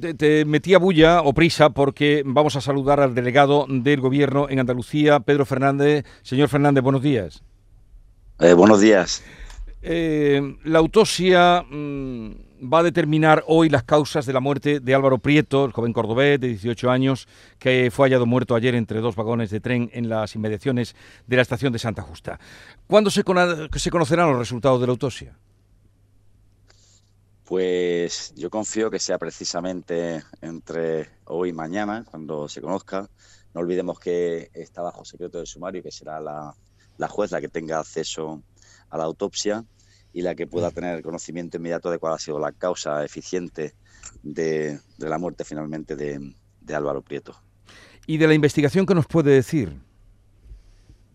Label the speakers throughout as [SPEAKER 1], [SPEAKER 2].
[SPEAKER 1] Te, te, metía bulla o prisa porque vamos a saludar al delegado del gobierno en Andalucía, Pedro Fernández. Señor Fernández, buenos días.
[SPEAKER 2] Eh, buenos días.
[SPEAKER 1] Eh, la autopsia mmm, va a determinar hoy las causas de la muerte de Álvaro Prieto, el joven cordobés de 18 años, que fue hallado muerto ayer entre dos vagones de tren en las inmediaciones de la estación de Santa Justa. ¿Cuándo se, con se conocerán los resultados de la autopsia?
[SPEAKER 2] Pues yo confío que sea precisamente entre hoy y mañana, cuando se conozca. No olvidemos que está bajo secreto de sumario y que será la, la juez la que tenga acceso a la autopsia y la que pueda tener conocimiento inmediato de cuál ha sido la causa eficiente de, de la muerte finalmente de, de, Álvaro Prieto.
[SPEAKER 1] ¿Y de la investigación qué nos puede decir?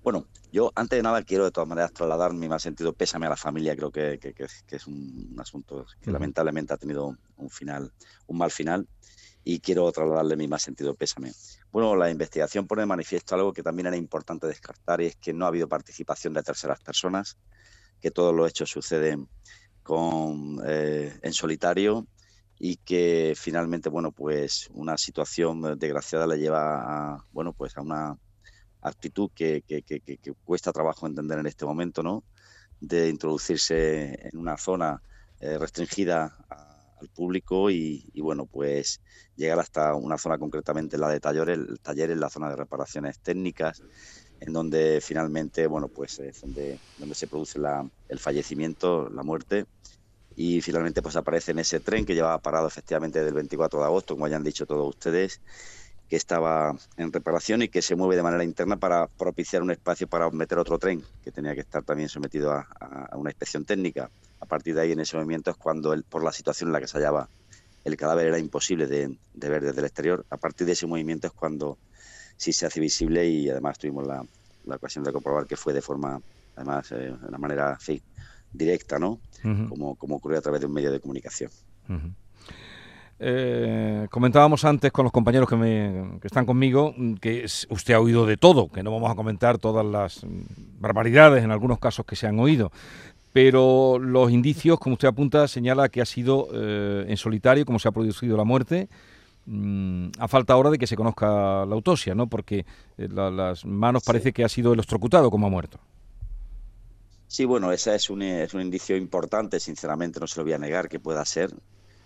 [SPEAKER 2] Bueno, yo antes de nada quiero de todas maneras trasladar mi más sentido pésame a la familia, creo que, que, que, que es un asunto que lamentablemente ha tenido un final, un mal final y quiero trasladarle mi más sentido pésame. Bueno, la investigación pone de manifiesto algo que también era importante descartar y es que no ha habido participación de terceras personas, que todos los hechos suceden con, eh, en solitario y que finalmente, bueno, pues una situación desgraciada le lleva a, bueno, pues a una actitud que, que, que, cuesta trabajo entender en este momento, ¿no? De introducirse en una zona eh, restringida al público y, bueno, pues llegar hasta una zona concretamente, la de talleres, el taller en la zona de reparaciones técnicas, en donde finalmente, bueno, pues es donde, donde se produce el fallecimiento, la muerte y finalmente pues aparece en ese tren que llevaba parado efectivamente desde el 24 de agosto, como ya han dicho todos ustedes, que estaba en reparación y que se mueve de manera interna para propiciar un espacio para meter otro tren que tenía que estar también sometido a, a una inspección técnica. A partir de ahí, en ese movimiento, es cuando, el, por la situación en la que se hallaba, el cadáver era imposible de, de, ver desde el exterior. A partir de ese movimiento es cuando sí se hace visible y además tuvimos la, la ocasión de comprobar que fue de forma, además, eh, de una manera sí, directa, ¿no? Uh -huh. como, como ocurrió a través de un medio de comunicación. Uh -huh.
[SPEAKER 1] Eh, comentábamos antes con los compañeros que, me, que, están conmigo que usted ha oído de todo, que no vamos a comentar todas las barbaridades en algunos casos que se han oído, pero los indicios, como usted apunta, señala que ha sido eh, en solitario como se ha producido la muerte. Mm, a falta ahora de que se conozca la autopsia, ¿no? Porque eh, la, las manos sí. parece que ha sido electrocutado como ha muerto.
[SPEAKER 2] Sí, bueno, ese es un, es un indicio importante, sinceramente no se lo voy a negar que pueda ser,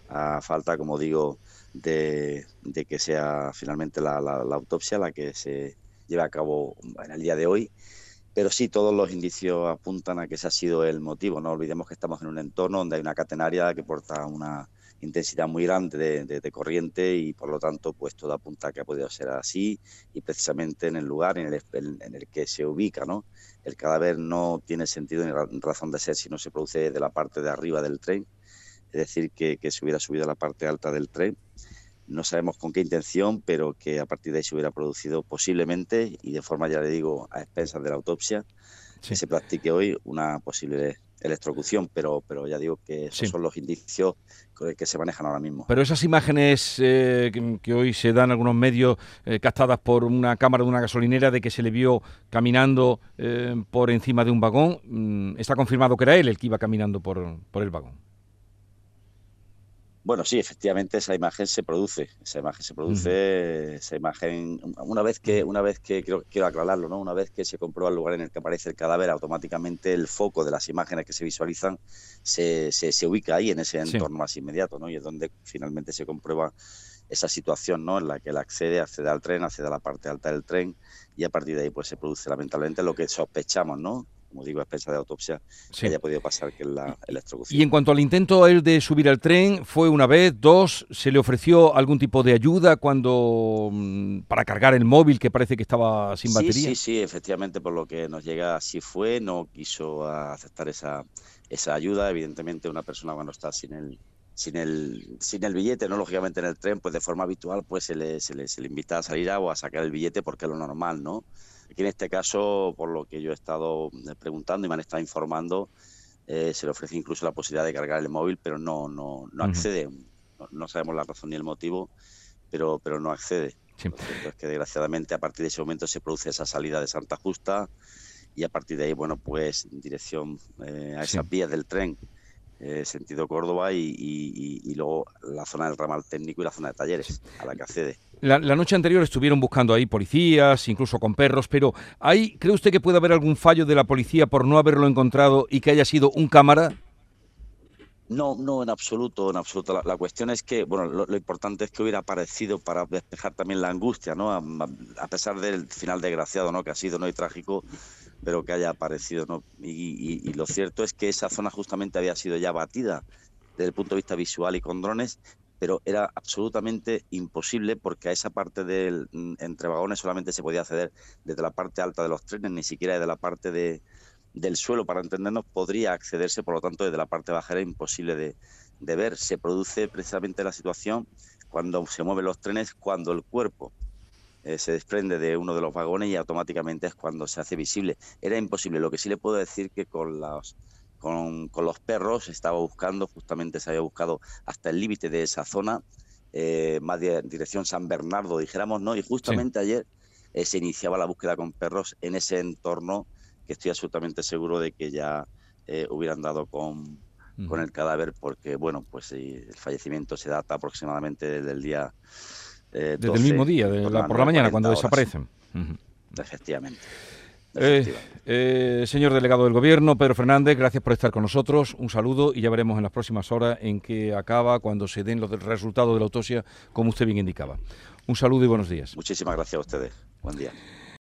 [SPEAKER 2] a falta, como digo, de, que sea finalmente la, autopsia la que se lleve a cabo en el día de hoy. Pero sí, todos los indicios apuntan a que ese ha sido el motivo. No olvidemos que estamos en un entorno donde hay una catenaria que porta una intensidad muy grande de, razón y por lo tanto pues todo apunta a que ha podido ser así y precisamente en el lugar en el, en el que se ubica no el cadáver no tiene sentido ni razón de ser si no se produce de la parte de arriba del tren es decir, que, que, se hubiera subido a la parte alta del tren. No sabemos con qué intención, pero que a partir de ahí se hubiera producido posiblemente, y de forma, ya le digo, a expensas de la autopsia, sí. que se practique hoy una posible electrocución, pero, pero ya digo que esos sí. son los indicios que se manejan ahora mismo.
[SPEAKER 1] Pero esas imágenes eh, que, que, hoy se dan en algunos medios eh, captadas por una cámara de una gasolinera de que se le vio caminando eh, por encima de un vagón, mm, está confirmado que era él el que iba caminando por, por el vagón.
[SPEAKER 2] Bueno, sí, efectivamente esa imagen se produce, esa imagen se produce, -huh. esa imagen, una vez que, una vez que, quiero, quiero aclararlo, ¿no? Una vez que se comprueba el lugar en el que aparece el cadáver, automáticamente el foco de las imágenes que se visualizan se, se, se ubica ahí, en ese entorno sí. más inmediato, ¿no? Y es donde finalmente se comprueba esa situación, ¿no? En la que él accede, accede al tren, accede a la parte alta del tren y a partir de ahí pues se produce lamentablemente lo que sospechamos, ¿no? Como digo, a expensa de autopsia, sí. que haya podido pasar que la electrocución.
[SPEAKER 1] Y en cuanto al intento él de subir al tren, ¿fue una vez, dos? ¿Se le ofreció algún tipo de ayuda cuando mm, para cargar el móvil que parece que estaba sin batería?
[SPEAKER 2] Sí, sí, sí, efectivamente, por lo que nos llega, así fue, no quiso aceptar esa, esa ayuda. Evidentemente, una persona cuando está sin el, sin el, sin el billete, no lógicamente en el tren, pues de forma habitual, pues se le, se le, se le invita a salir a, o a sacar el billete porque es lo normal, ¿no? Aquí en este caso, por lo que yo he estado eh, preguntando y me han estado informando, eh, se le ofrece incluso la posibilidad de cargar el móvil, pero no, no, no accede. Uh -huh. no, no, sabemos la razón ni el motivo, pero, pero no accede. Sí. Lo cierto es que desgraciadamente a partir de ese momento se produce esa salida de Santa Justa y a partir de ahí, bueno, pues en dirección eh, a esas sí. vías del tren eh, sentido Córdoba y, luego la zona del ramal técnico y la zona de talleres a la que accede.
[SPEAKER 1] La, noche anterior estuvieron buscando ahí policías, incluso con perros, pero ¿hay, ¿cree usted que puede haber algún fallo de la policía por no haberlo encontrado y que haya sido un cámara?
[SPEAKER 2] No, no, en absoluto, en absoluto. La, cuestión es que, bueno, lo, importante es que hubiera aparecido para despejar también la angustia, ¿no? A, pesar del final desgraciado, ¿no? Que ha sido, ¿no? Y trágico, pero que haya aparecido, ¿no? Y, lo cierto es que esa zona justamente había sido ya batida desde el punto de vista visual y con drones, pero era absolutamente imposible porque a esa parte del mm, entre vagones solamente se podía acceder desde la parte alta de los trenes, ni siquiera desde la parte de, del suelo, para entendernos, podría accederse, por lo tanto, desde la parte baja era imposible de, de ver. Se produce precisamente la situación cuando se mueven los trenes, cuando el cuerpo eh, se desprende de uno de los vagones y automáticamente es cuando se hace visible. Era imposible. Lo que sí le puedo decir que con los, con, los perros estaba buscando, justamente se había buscado hasta el límite de esa zona, eh, más de dirección San Bernardo, dijéramos, ¿no? Y justamente ayer eh, se iniciaba la búsqueda con perros en ese entorno que estoy absolutamente seguro de que ya hubieran dado con, con el cadáver porque, bueno, pues el fallecimiento se data aproximadamente desde el día
[SPEAKER 1] eh, Desde el mismo día, por la mañana, cuando desaparecen.
[SPEAKER 2] Efectivamente.
[SPEAKER 1] Eh, eh, señor delegado del Gobierno, Pedro Fernández, gracias por estar con nosotros. Un saludo y ya veremos en las próximas horas en qué acaba cuando se den los resultados de la autopsia, como usted bien indicaba. Un saludo y buenos días.
[SPEAKER 2] Muchísimas gracias a ustedes. Buen día.